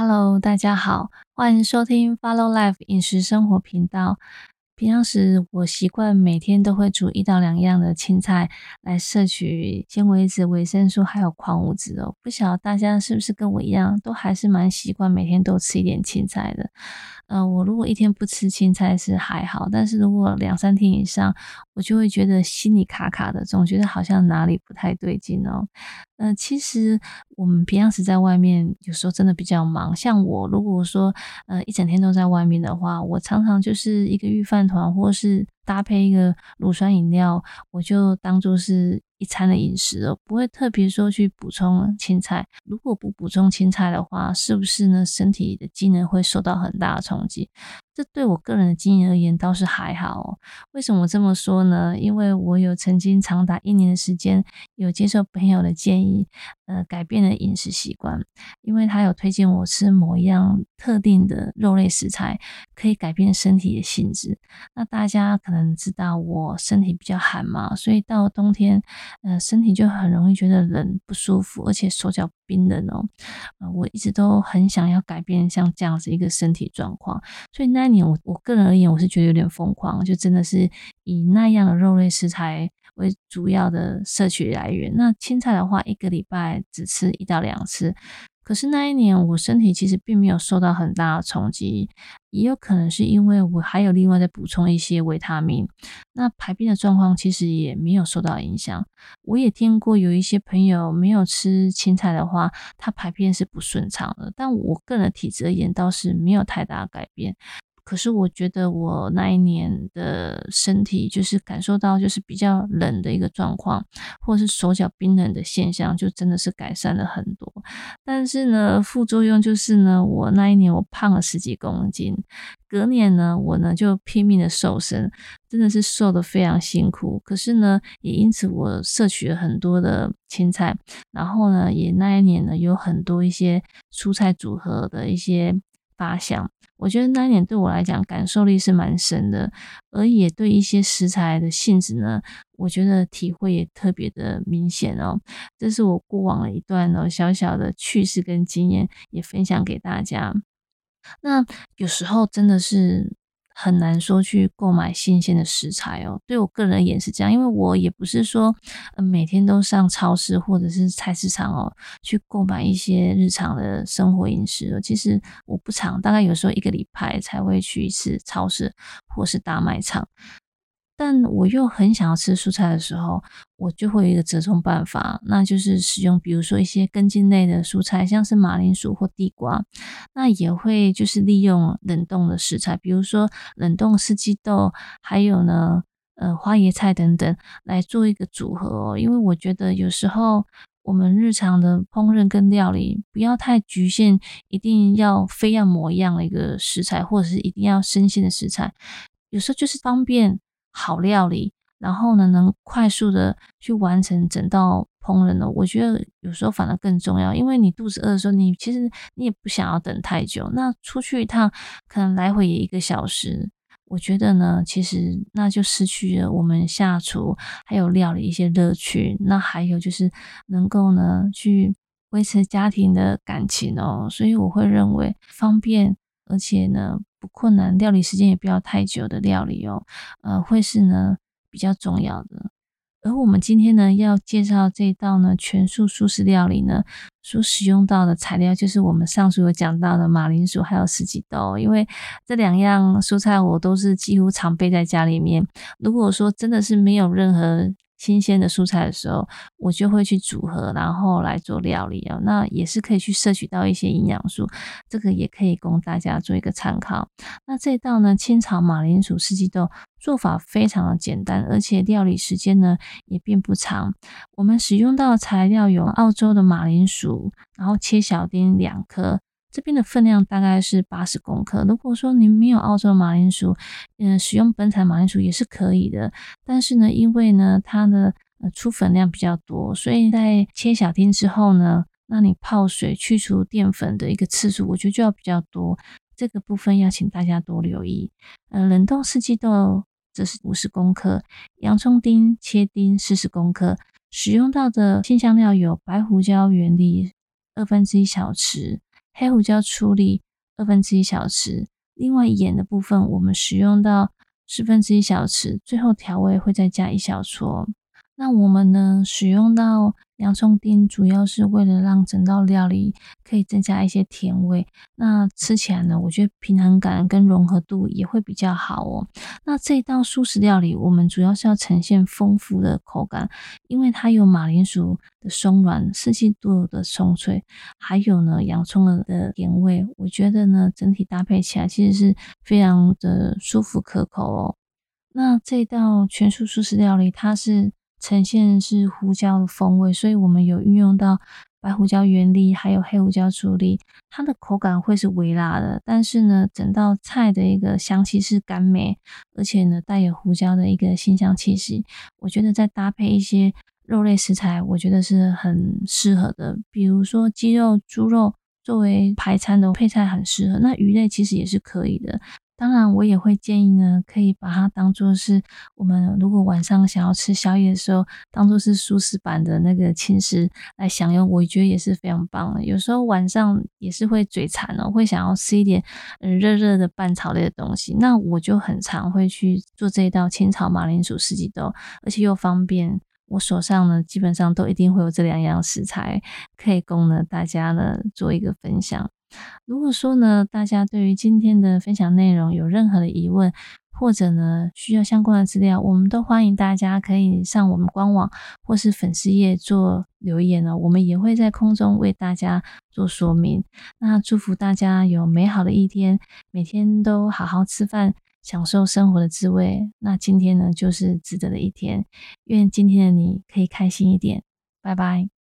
Hello，大家好，欢迎收听 Follow Life 饮食生活频道。平常时我习惯每天都会煮一到两样的青菜来摄取纤维质、维生素还有矿物质哦。不晓得大家是不是跟我一样，都还是蛮习惯每天都吃一点青菜的。呃，我如果一天不吃青菜是还好，但是如果两三天以上，我就会觉得心里卡卡的，总觉得好像哪里不太对劲哦。呃，其实我们平常时在外面有时候真的比较忙，像我如果说呃一整天都在外面的话，我常常就是一个预饭团，或是搭配一个乳酸饮料，我就当做是。一餐的饮食了，不会特别说去补充青菜。如果不补充青菜的话，是不是呢？身体的机能会受到很大的冲击。这对我个人的经验而言倒是还好。为什么这么说呢？因为我有曾经长达一年的时间有接受朋友的建议，呃，改变了饮食习惯。因为他有推荐我吃某一样特定的肉类食材，可以改变身体的性质。那大家可能知道我身体比较寒嘛，所以到冬天。呃，身体就很容易觉得冷不舒服，而且手脚冰冷哦。呃，我一直都很想要改变像这样子一个身体状况，所以那一年我我个人而言，我是觉得有点疯狂，就真的是以那样的肉类食材为主要的摄取来源。那青菜的话，一个礼拜只吃一到两次。可是那一年，我身体其实并没有受到很大的冲击，也有可能是因为我还有另外在补充一些维他命，那排便的状况其实也没有受到影响。我也听过有一些朋友没有吃青菜的话，他排便是不顺畅的，但我个人体质而言倒是没有太大改变。可是我觉得我那一年的身体就是感受到就是比较冷的一个状况，或者是手脚冰冷的现象，就真的是改善了很多。但是呢，副作用就是呢，我那一年我胖了十几公斤，隔年呢，我呢就拼命的瘦身，真的是瘦的非常辛苦。可是呢，也因此我摄取了很多的青菜，然后呢，也那一年呢有很多一些蔬菜组合的一些。发想，我觉得那一年对我来讲感受力是蛮深的，而也对一些食材的性质呢，我觉得体会也特别的明显哦。这是我过往的一段哦小小的趣事跟经验，也分享给大家。那有时候真的是。很难说去购买新鲜的食材哦，对我个人而言是这样，因为我也不是说每天都上超市或者是菜市场哦去购买一些日常的生活饮食。其实我不常，大概有时候一个礼拜才会去一次超市或是大卖场。但我又很想要吃蔬菜的时候，我就会有一个折中办法，那就是使用比如说一些根茎类的蔬菜，像是马铃薯或地瓜，那也会就是利用冷冻的食材，比如说冷冻四季豆，还有呢，呃，花椰菜等等来做一个组合哦。因为我觉得有时候我们日常的烹饪跟料理不要太局限，一定要非要某一样的一个食材，或者是一定要生鲜的食材，有时候就是方便。好料理，然后呢，能快速的去完成整道烹饪呢？我觉得有时候反而更重要，因为你肚子饿的时候，你其实你也不想要等太久。那出去一趟，可能来回也一个小时。我觉得呢，其实那就失去了我们下厨还有料理一些乐趣。那还有就是能够呢去维持家庭的感情哦。所以我会认为方便，而且呢。困难，料理时间也不要太久的料理哦，呃，会是呢比较重要的。而我们今天呢要介绍这道呢全素素食料理呢，所使用到的材料就是我们上述有讲到的马铃薯还有四季豆，因为这两样蔬菜我都是几乎常备在家里面。如果说真的是没有任何新鲜的蔬菜的时候，我就会去组合，然后来做料理哦。那也是可以去摄取到一些营养素，这个也可以供大家做一个参考。那这道呢，清炒马铃薯四季豆做法非常的简单，而且料理时间呢也并不长。我们使用到的材料有澳洲的马铃薯，然后切小丁两颗。这边的分量大概是八十公克。如果说您没有澳洲马铃薯，嗯，使用本产马铃薯也是可以的。但是呢，因为呢它的呃出粉量比较多，所以在切小丁之后呢，那你泡水去除淀粉的一个次数，我觉得就要比较多。这个部分要请大家多留意。呃，冷冻四季豆则是五十公克，洋葱丁切丁四十公克。使用到的新香料有白胡椒原粒二分之一小匙。黑胡椒处理二分之一小匙，另外盐的部分我们使用到四分之一小匙，最后调味会再加一小撮。那我们呢，使用到洋葱丁，主要是为了让整道料理可以增加一些甜味。那吃起来呢，我觉得平衡感跟融合度也会比较好哦。那这道素食料理，我们主要是要呈现丰富的口感，因为它有马铃薯的松软、四季豆的松脆，还有呢洋葱的甜味。我觉得呢，整体搭配起来其实是非常的舒服可口哦。那这道全素素食料理，它是。呈现是胡椒的风味，所以我们有运用到白胡椒原粒，还有黑胡椒处理，它的口感会是微辣的，但是呢，整道菜的一个香气是甘美，而且呢，带有胡椒的一个辛香气息。我觉得再搭配一些肉类食材，我觉得是很适合的，比如说鸡肉、猪肉作为排餐的配菜很适合，那鱼类其实也是可以的。当然，我也会建议呢，可以把它当做是我们如果晚上想要吃宵夜的时候，当做是舒适版的那个轻食来享用，我觉得也是非常棒的。有时候晚上也是会嘴馋哦，会想要吃一点嗯热热的拌炒类的东西，那我就很常会去做这一道清炒马铃薯四季豆，而且又方便。我手上呢，基本上都一定会有这两样食材，可以供呢大家呢做一个分享。如果说呢，大家对于今天的分享内容有任何的疑问，或者呢需要相关的资料，我们都欢迎大家可以上我们官网或是粉丝页做留言哦，我们也会在空中为大家做说明。那祝福大家有美好的一天，每天都好好吃饭，享受生活的滋味。那今天呢，就是值得的一天，愿今天的你可以开心一点。拜拜。